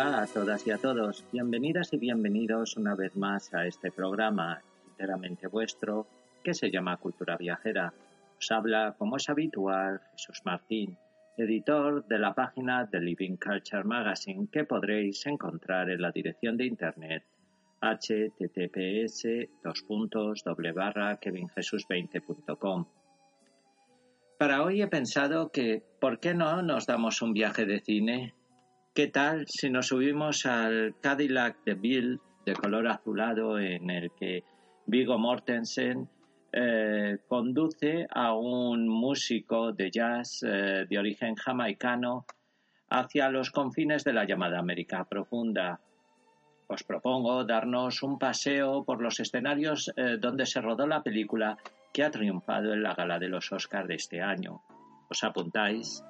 Hola a todas y a todos, bienvenidas y bienvenidos una vez más a este programa enteramente vuestro que se llama Cultura Viajera. Os habla, como es habitual, Jesús Martín, editor de la página de Living Culture Magazine que podréis encontrar en la dirección de internet https kevinjesus20.com. Para hoy he pensado que, ¿por qué no nos damos un viaje de cine? ¿Qué tal si nos subimos al Cadillac de Bill de color azulado en el que Vigo Mortensen eh, conduce a un músico de jazz eh, de origen jamaicano hacia los confines de la llamada América Profunda? Os propongo darnos un paseo por los escenarios eh, donde se rodó la película que ha triunfado en la gala de los Oscars de este año. ¿Os apuntáis?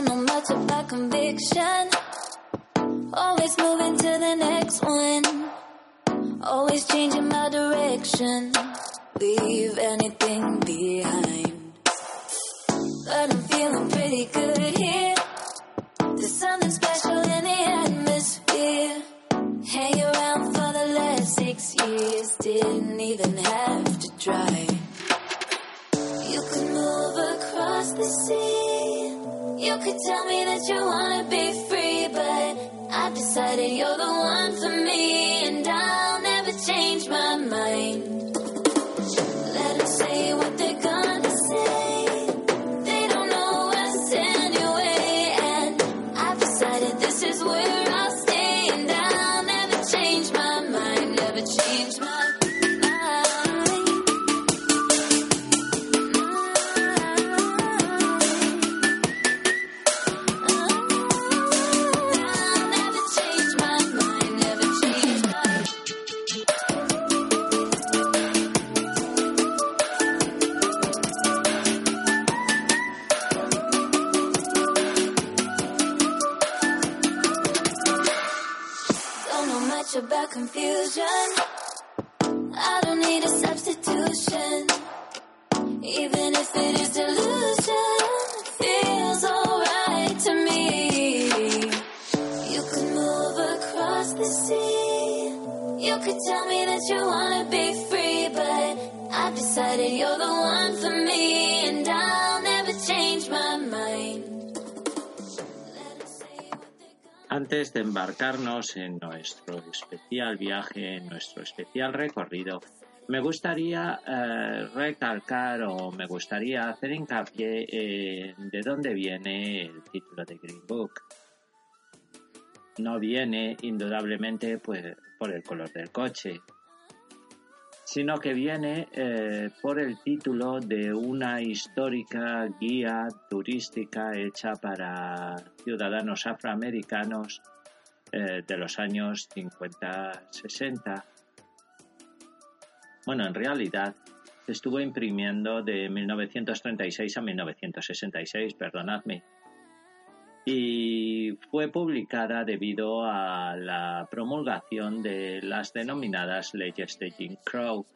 Don't know much about conviction. Always moving to the next one. Always changing my direction. Leave anything behind. But I'm feeling pretty good here. There's something special in the atmosphere. Hang around for the last six years. Didn't even have to try. You could move across the sea. You could tell me that you wanna be free, but I've decided you're the one for me, Antes de embarcarnos en nuestro especial viaje, en nuestro especial recorrido, me gustaría eh, recalcar o me gustaría hacer hincapié en de dónde viene el título de Green Book. No viene indudablemente pues, por el color del coche, sino que viene eh, por el título de una histórica guía turística hecha para ciudadanos afroamericanos eh, de los años 50-60. Bueno, en realidad estuvo imprimiendo de 1936 a 1966, perdonadme, y fue publicada debido a la promulgación de las denominadas leyes de Jim Crow,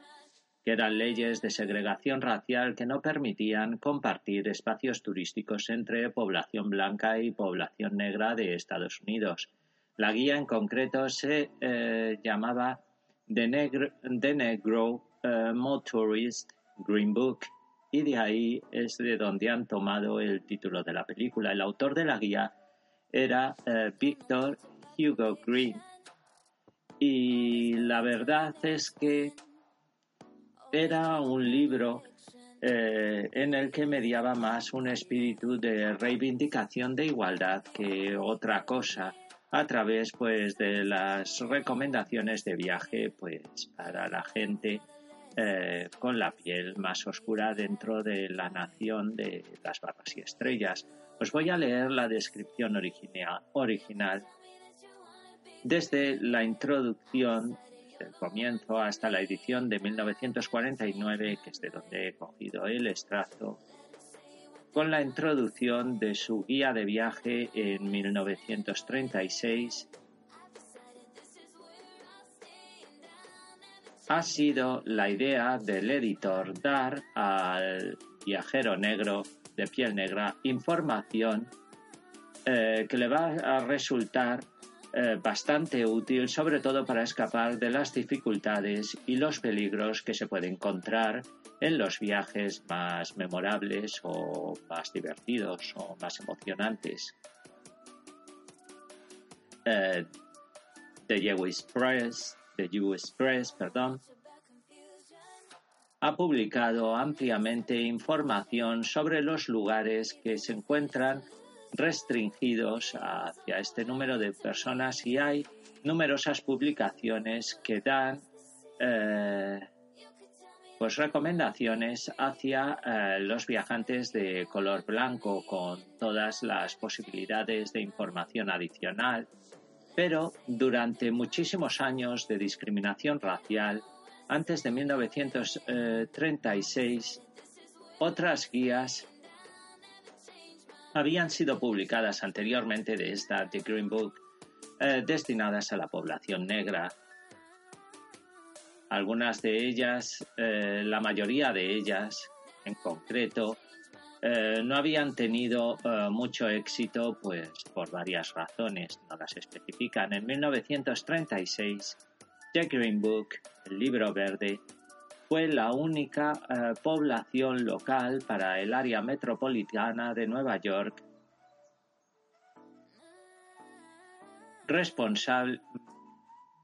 que eran leyes de segregación racial que no permitían compartir espacios turísticos entre población blanca y población negra de Estados Unidos. La guía en concreto se eh, llamaba The, Negro, eh, Motorist Green Book y de ahí es de donde han tomado el título de la película. El autor de la guía era eh, Victor Hugo Green y la verdad es que era un libro eh, en el que mediaba más un espíritu de reivindicación de igualdad que otra cosa a través pues de las recomendaciones de viaje pues para la gente eh, con la piel más oscura dentro de la nación de las barbas y estrellas. Os voy a leer la descripción original desde la introducción del comienzo hasta la edición de 1949, que es de donde he cogido el extracto, con la introducción de su guía de viaje en 1936 ha sido la idea del editor dar al viajero negro de piel negra información eh, que le va a resultar eh, bastante útil, sobre todo para escapar de las dificultades y los peligros que se puede encontrar en los viajes más memorables o más divertidos o más emocionantes. Eh, The US Press, The US Press, perdón, ha publicado ampliamente información sobre los lugares que se encuentran restringidos hacia este número de personas y hay numerosas publicaciones que dan eh, pues recomendaciones hacia eh, los viajantes de color blanco con todas las posibilidades de información adicional, pero durante muchísimos años de discriminación racial, antes de 1936, otras guías habían sido publicadas anteriormente de esta The Green Book eh, destinadas a la población negra. Algunas de ellas, eh, la mayoría de ellas en concreto, eh, no habían tenido mucho éxito pues por varias razones, no las especifican. En 1936, The Green Book, el libro verde, fue la única eh, población local para el área metropolitana de Nueva York responsable,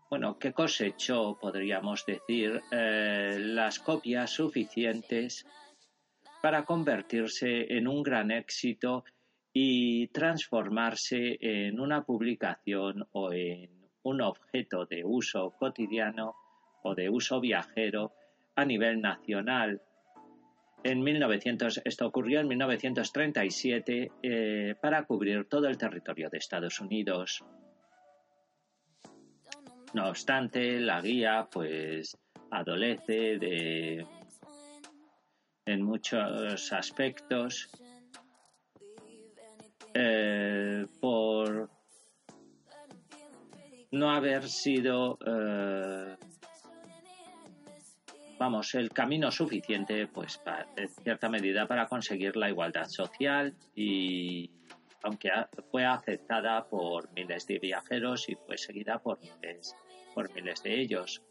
bueno, que cosechó, podríamos decir, eh, las copias suficientes para convertirse en un gran éxito y transformarse en una publicación o en un objeto de uso cotidiano o de uso viajero a nivel nacional. En 1900, esto ocurrió en 1937 eh, para cubrir todo el territorio de Estados Unidos. No obstante, la guía pues adolece de en muchos aspectos eh, por no haber sido eh, vamos, el camino suficiente, pues, en cierta medida para conseguir la igualdad social y aunque fue aceptada por miles de viajeros y fue seguida por miles, por miles de ellos.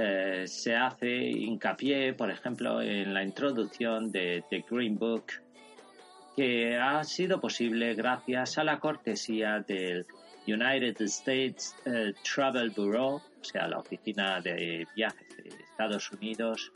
Eh, se hace hincapié, por ejemplo, en la introducción de The Green Book, que ha sido posible gracias a la cortesía del United States eh, Travel Bureau, o sea, la oficina de viajes de Estados Unidos,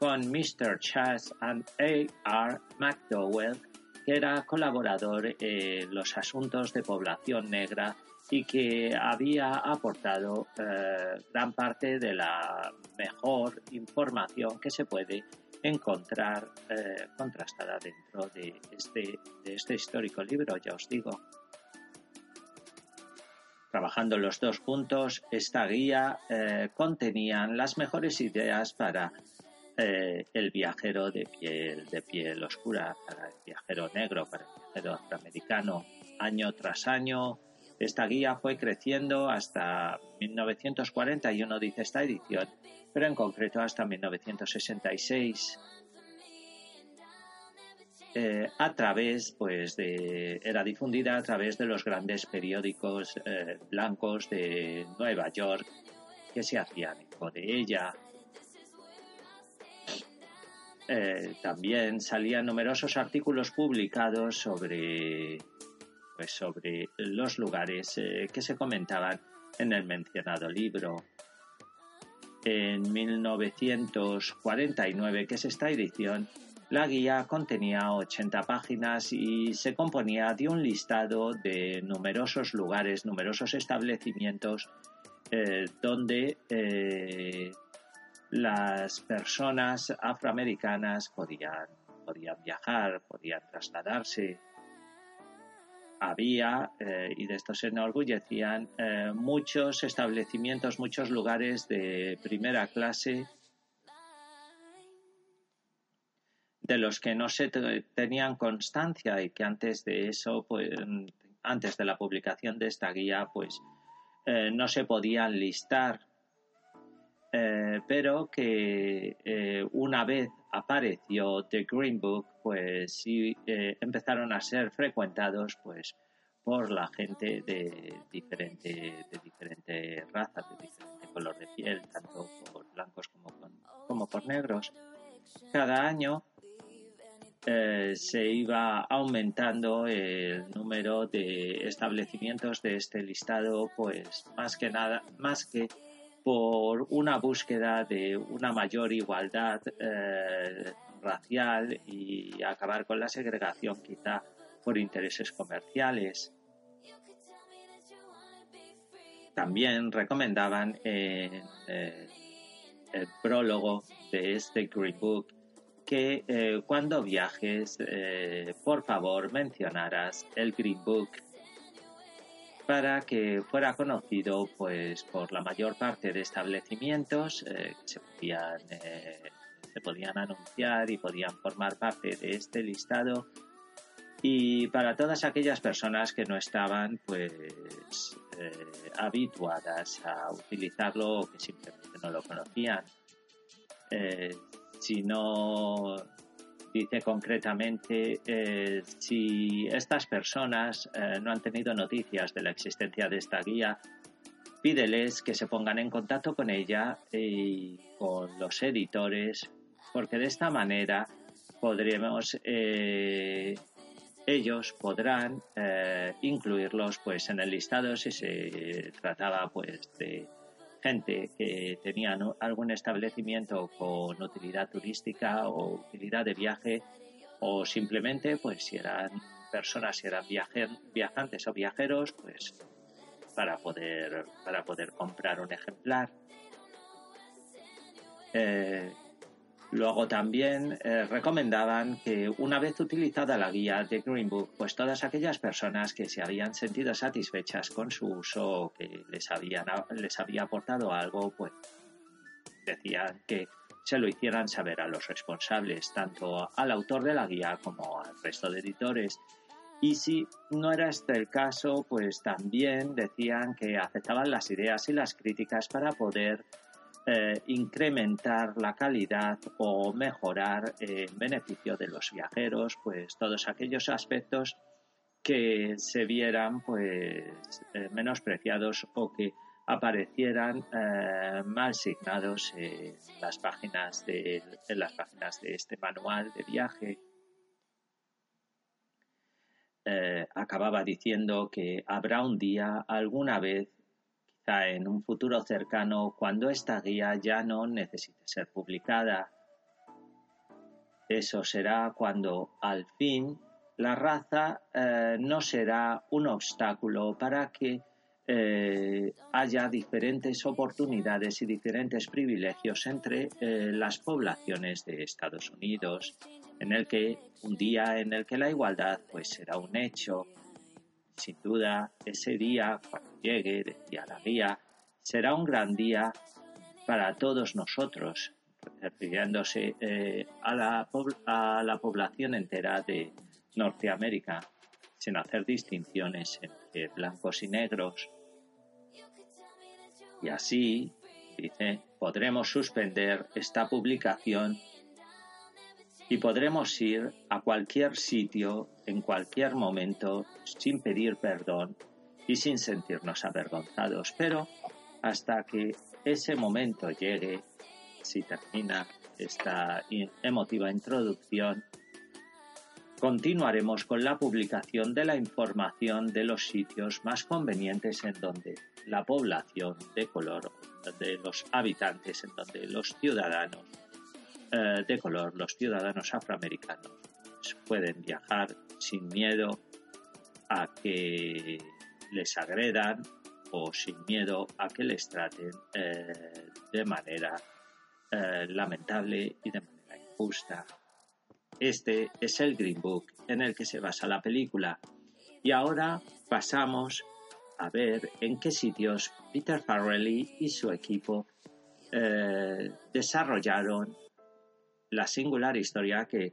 con Mr. Chas and A.R. McDowell, que era colaborador en los asuntos de población negra y que había aportado eh, gran parte de la mejor información que se puede encontrar eh, contrastada dentro de este, de este histórico libro, ya os digo. Trabajando los dos puntos, esta guía eh, contenía las mejores ideas para eh, el viajero de piel, de piel oscura, para el viajero negro, para el viajero afroamericano. Año tras año, esta guía fue creciendo hasta 1941, dice esta edición, pero en concreto hasta 1966 eh, a través, pues, de, era difundida a través de los grandes periódicos eh, blancos de Nueva York que se hacían eco de ella. Eh, también salían numerosos artículos publicados sobre, pues, sobre los lugares que se comentaban en el mencionado libro. En 1949, que es esta edición, la guía contenía 80 páginas y se componía de un listado de numerosos lugares, numerosos establecimientos eh, donde eh, las personas afroamericanas podían, podían viajar, podían trasladarse. Había, eh, y de esto se enorgullecían, muchos establecimientos, muchos lugares de primera clase de los que no se tenían constancia y que antes de eso pues, antes de la publicación de esta guía, pues eh, no se podían listar, eh, pero que eh, una vez apareció The Green Book, pues sí empezaron a ser frecuentados, pues por la gente de diferente, de diferente raza, de diferente color de piel, tanto por blancos como, como por negros. Cada año eh, se iba aumentando el número de establecimientos de este listado, pues más que nada, más que por una búsqueda de una mayor igualdad eh, racial y acabar con la segregación quizá por intereses comerciales. También recomendaban en eh, el prólogo de este Green Book que eh, cuando viajes, por favor, mencionaras el Green Book para que fuera conocido pues por la mayor parte de establecimientos eh, que se podían, se podían anunciar y podían formar parte de este listado. Y para todas aquellas personas que no estaban pues habituadas a utilizarlo o que simplemente no lo conocían. Si no dice concretamente eh, si estas personas eh, no han tenido noticias de la existencia de esta guía, pídeles que se pongan en contacto con ella y con los editores, porque de esta manera podremos eh, ellos podrán incluirlos pues en el listado si se trataba pues de gente que tenía algún establecimiento con utilidad turística o utilidad de viaje o simplemente pues si eran personas, si eran viajantes o viajeros, pues para poder, para poder comprar un ejemplar. Eh, Luego también eh, recomendaban que una vez utilizada la guía de Green Book, pues todas aquellas personas que se habían sentido satisfechas con su uso o que les, habían, les había aportado algo, pues decían que se lo hicieran saber a los responsables, tanto al autor de la guía como al resto de editores. Y si no era este el caso, pues también decían que aceptaban las ideas y las críticas para poder eh, incrementar la calidad o mejorar en beneficio de los viajeros, pues todos aquellos aspectos que se vieran pues eh, menospreciados o que aparecieran eh, mal signados las páginas de en las páginas de este manual de viaje. Acababa diciendo que habrá un día alguna vez en un futuro cercano cuando esta guía ya no necesite ser publicada. Eso será cuando al fin la raza eh, no será un obstáculo para que eh, haya diferentes oportunidades y diferentes privilegios entre eh, las poblaciones de Estados Unidos, en el que un día en el que la igualdad pues será un hecho. Sin duda, ese día, llegue, decía la guía, será un gran día para todos nosotros, refiriéndose eh, a, la, a la población entera de Norteamérica, sin hacer distinciones entre blancos y negros. Y así, dice, podremos suspender esta publicación y podremos ir a cualquier sitio en cualquier momento sin pedir perdón y sin sentirnos avergonzados. Pero hasta que ese momento llegue, si termina esta emotiva introducción, continuaremos con la publicación de la información de los sitios más convenientes en donde la población de color, de los habitantes, en donde los ciudadanos eh, de color, los ciudadanos afroamericanos, pueden viajar sin miedo a que les agredan o sin miedo a que les traten eh, de manera eh, lamentable y de manera injusta. Este es el Green Book en el que se basa la película. Y ahora pasamos a ver en qué sitios Peter Farrelly y su equipo eh, desarrollaron la singular historia que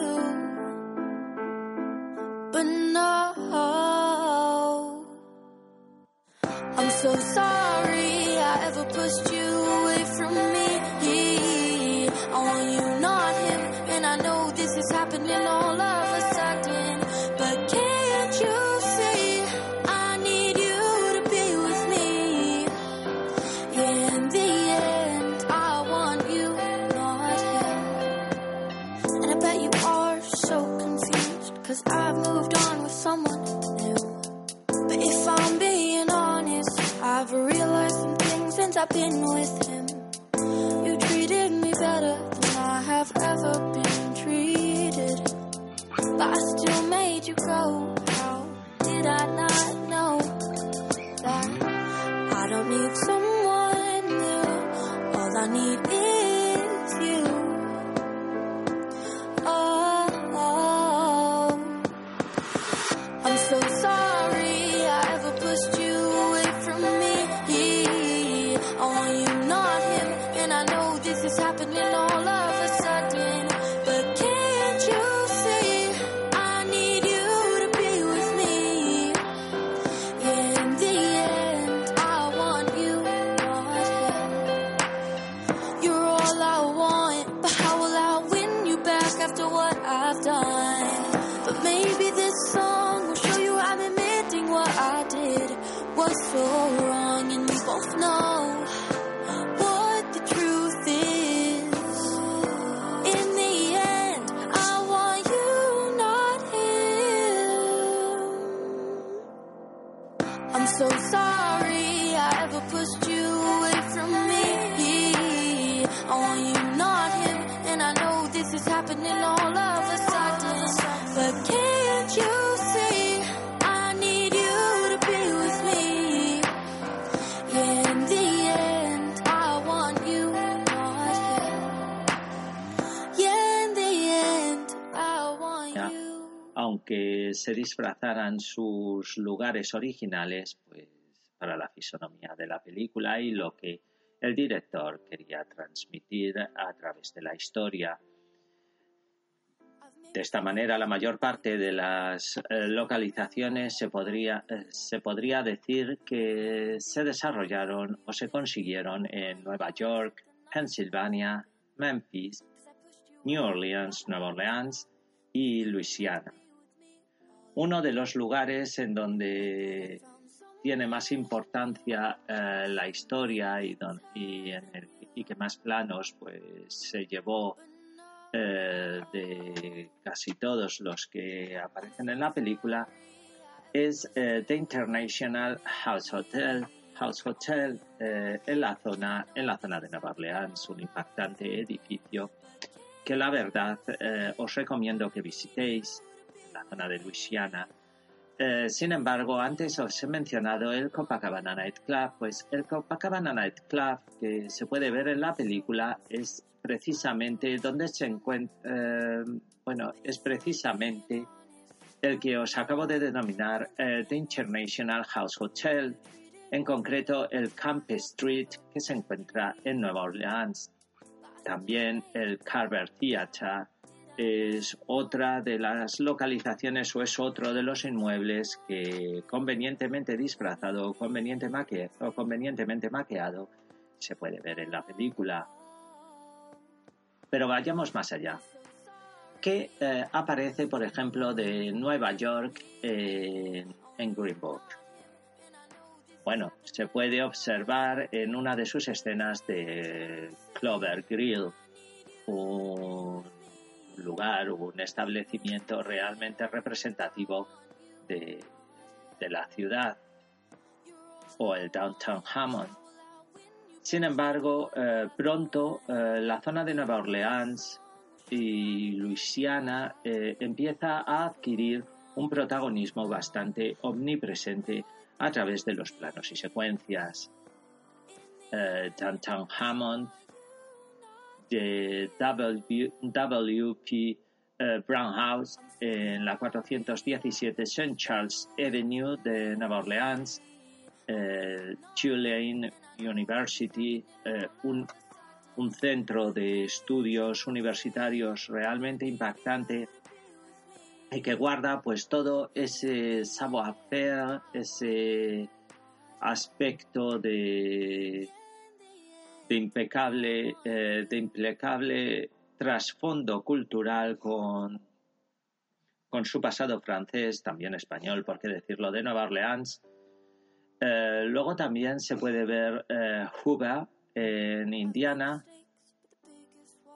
so sorry I ever pushed you away from me. I want you, not him, and I know this is happening all of been with him. You treated me better than I have ever been treated. But I still made you go. How did I not I'm so sorry I ever pushed you away from me. I want you, not him, and I know this is happening all of aunque se disfrazaran sus lugares originales pues para la fisonomía de la película y lo que el director quería transmitir a través de la historia. De esta manera, la mayor parte de las eh, localizaciones se podría, eh, se podría decir que se desarrollaron o se consiguieron en Nueva York, Pensilvania, Memphis, New Orleans, Nueva Orleans y Luisiana. Uno de los lugares en donde tiene más importancia eh, la historia y, que más planos pues se llevó eh, de casi todos los que aparecen en la película es eh, The International House Hotel House Hotel eh, en la zona en la zona de Nueva Orleans un impactante edificio que la verdad eh, os recomiendo que visitéis la zona de Luisiana eh, sin embargo, antes os he mencionado el Copacabana Night Club, pues el Copacabana Night Club que se puede ver en la película es precisamente donde se encuentra, bueno, es precisamente el que os acabo de denominar eh, The International House Hotel, en concreto el Camp Street que se encuentra en Nueva Orleans. También el Carver Theatre es otra de las localizaciones o es otro de los inmuebles que convenientemente disfrazado o, convenientemente maqueado se puede ver en la película. Pero vayamos más allá. ¿Qué eh, aparece, por ejemplo, de Nueva York en, en Green Book? Bueno, se puede observar en una de sus escenas de Clover Grill, un lugar, un establecimiento realmente representativo de, de la ciudad, o el Downtown Hammond. Sin embargo, eh, pronto eh, la zona de Nueva Orleans y Luisiana eh, empieza a adquirir un protagonismo bastante omnipresente a través de los planos y secuencias. Eh, Hammond de W.P. Eh, Brown House en la 417 St. Charles Avenue de Nueva Orleans, eh, Tulane University, eh, un, un centro de estudios universitarios realmente impactante y que guarda pues todo ese savoir-faire, ese aspecto de, de impecable, eh, de impecable trasfondo cultural con, con su pasado francés, también español, por qué decirlo, de Nueva Orleans. Eh, luego también se puede ver eh, en Indiana,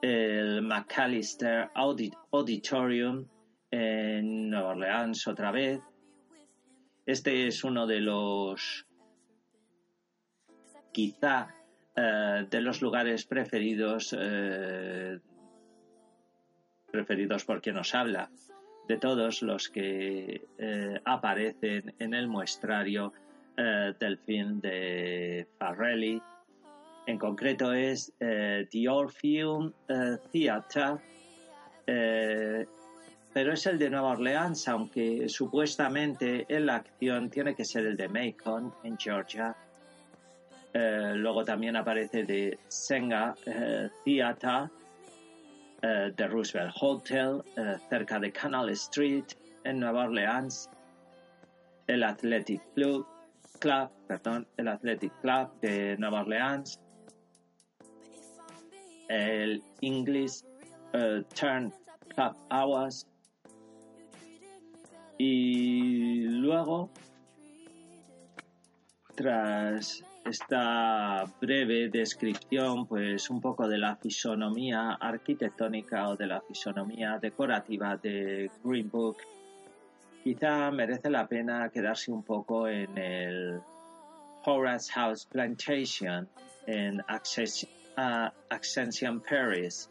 el McAllister Auditorium en Nueva Orleans otra vez. Este es uno de los, quizá, eh, de los lugares preferidos, eh, preferidos por quien nos habla, de todos los que eh, aparecen en el muestrario del film de Farrelly. En concreto es The Orpheum Theatre pero es el de Nueva Orleans, aunque supuestamente en la acción tiene que ser el de Macon, en Georgia. Eh, luego también aparece de Senga eh, Theater, eh, de Roosevelt Hotel, cerca de Canal Street, en Nueva Orleans. El Athletic Club, Club, perdón, el Athletic Club de Nueva Orleans. El English Turn Club Hours y luego, tras esta breve descripción, pues un poco de la fisonomía arquitectónica o de la fisonomía decorativa de Green Book, quizá merece la pena quedarse un poco en el Horace House Plantation en Ascension Paris,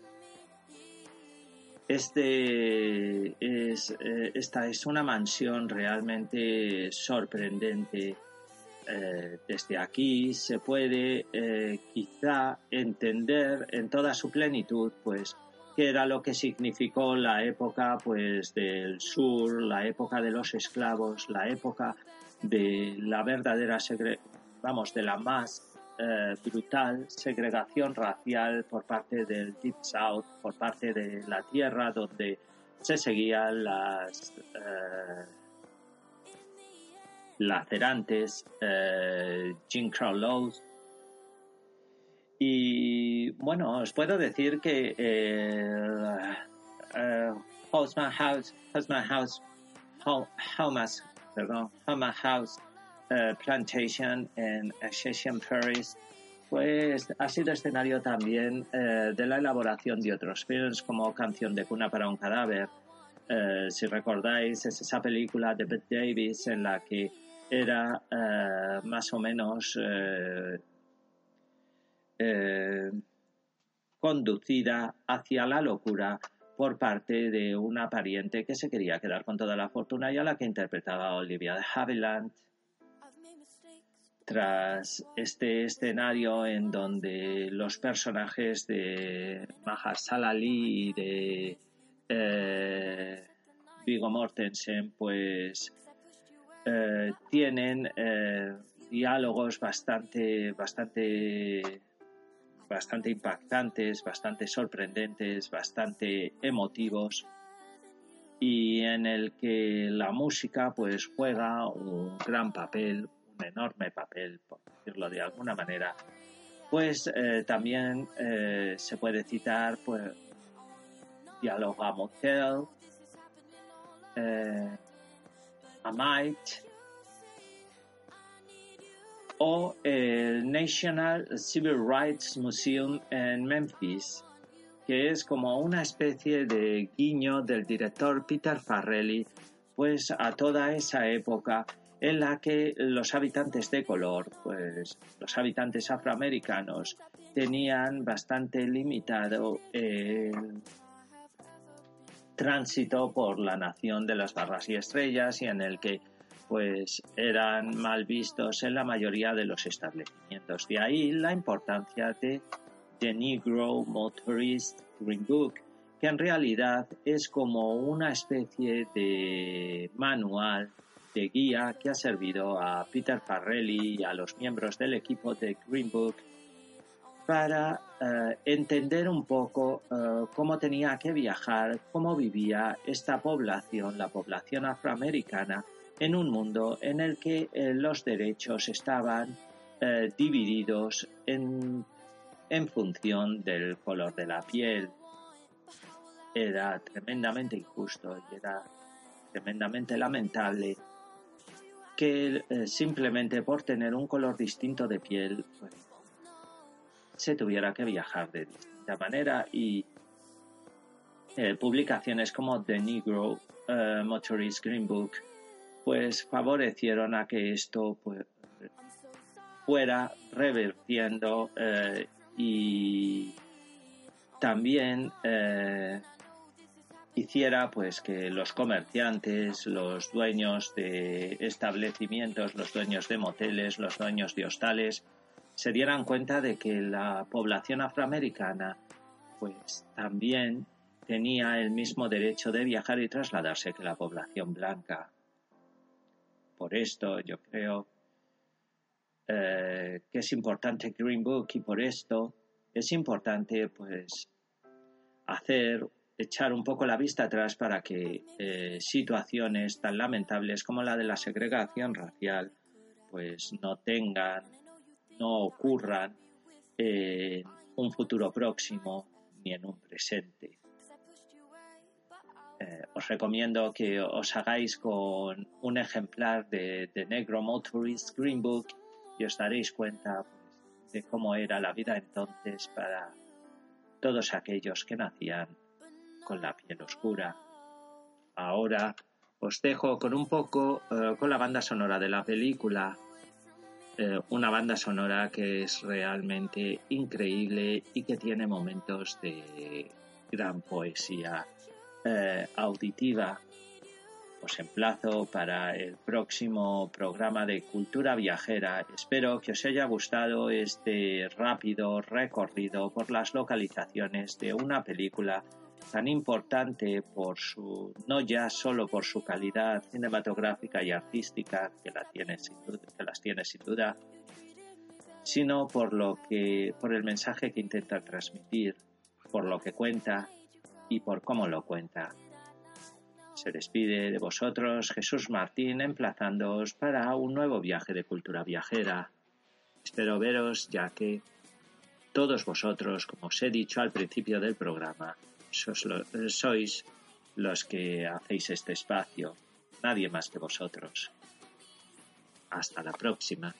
este es, eh, esta es una mansión realmente sorprendente. Eh, desde aquí se puede eh, quizá entender en toda su plenitud, pues, qué era lo que significó la época, pues, del sur, la época de los esclavos, la época de la verdadera, vamos, de la más eh, brutal segregación racial por parte del Deep South, por parte de la tierra donde se seguían las lacerantes eh, Jim Crow laws. Y bueno, os puedo decir que eh, Houseman House, Houseman House, House, perdón, House eh, Plantation en Ascension Paris, pues ha sido escenario también eh, de la elaboración de otros films como Canción de cuna para un cadáver. Eh, si recordáis, es esa película de Bette Davis en la que era más o menos conducida hacia la locura por parte de una pariente que se quería quedar con toda la fortuna y a la que interpretaba Olivia de Havilland. Tras este escenario en donde los personajes de Mahershala Ali y de eh, Viggo Mortensen pues eh, tienen eh, diálogos bastante bastante bastante impactantes, bastante sorprendentes, bastante emotivos. Y en el que la música pues juega un gran papel, un enorme papel, por decirlo de alguna manera, pues eh, también se puede citar pues Dialoga Motel, A Might o el National Civil Rights Museum en Memphis, que es como una especie de guiño del director Peter Farrelly pues a toda esa época en la que los habitantes de color, pues los habitantes afroamericanos, tenían bastante limitado el, tránsito por la nación de las barras y estrellas y en el que pues eran mal vistos en la mayoría de los establecimientos. De ahí la importancia de The Negro Motorist Green Book, que en realidad es como una especie de manual de guía que ha servido a Peter Farrelly y a los miembros del equipo de Green Book para eh, entender un poco eh, cómo tenía que viajar, cómo vivía esta población, la población afroamericana, en un mundo en el que eh, los derechos estaban divididos en, en función del color de la piel. Era tremendamente injusto y era tremendamente lamentable que simplemente por tener un color distinto de piel, pues, se tuviera que viajar de distinta manera y eh, publicaciones como The Negro eh, Motorist Green Book pues favorecieron a que esto pues, fuera revertiendo eh, y también hiciera pues que los comerciantes, los dueños de establecimientos, los dueños de moteles, los dueños de hostales, se dieran cuenta de que la población afroamericana pues también tenía el mismo derecho de viajar y trasladarse que la población blanca. Por esto yo creo eh, que es importante Green Book y por esto es importante pues hacer echar un poco la vista atrás para que eh, situaciones tan lamentables como la de la segregación racial pues no tengan no ocurran en un futuro próximo ni en un presente. Eh, os recomiendo que os hagáis con un ejemplar de, Negro Motorist Green Book y os daréis cuenta pues, de cómo era la vida entonces para todos aquellos que nacían con la piel oscura. Ahora os dejo con un poco eh, con la banda sonora de la película eh, una banda sonora que es realmente increíble y que tiene momentos de gran poesía eh, auditiva. Os emplazo para el próximo programa de Cultura Viajera. Espero que os haya gustado este rápido recorrido por las localizaciones de una película tan importante por su, no ya solo por su calidad cinematográfica y artística, que, la tiene sin duda, que las tiene sin duda, sino por lo que, por el mensaje que intenta transmitir, por lo que cuenta y por cómo lo cuenta. Se despide de vosotros Jesús Martín emplazándoos para un nuevo viaje de cultura viajera. Espero veros ya que todos vosotros, como os he dicho al principio del programa, sois los que hacéis este espacio, nadie más que vosotros. Hasta la próxima.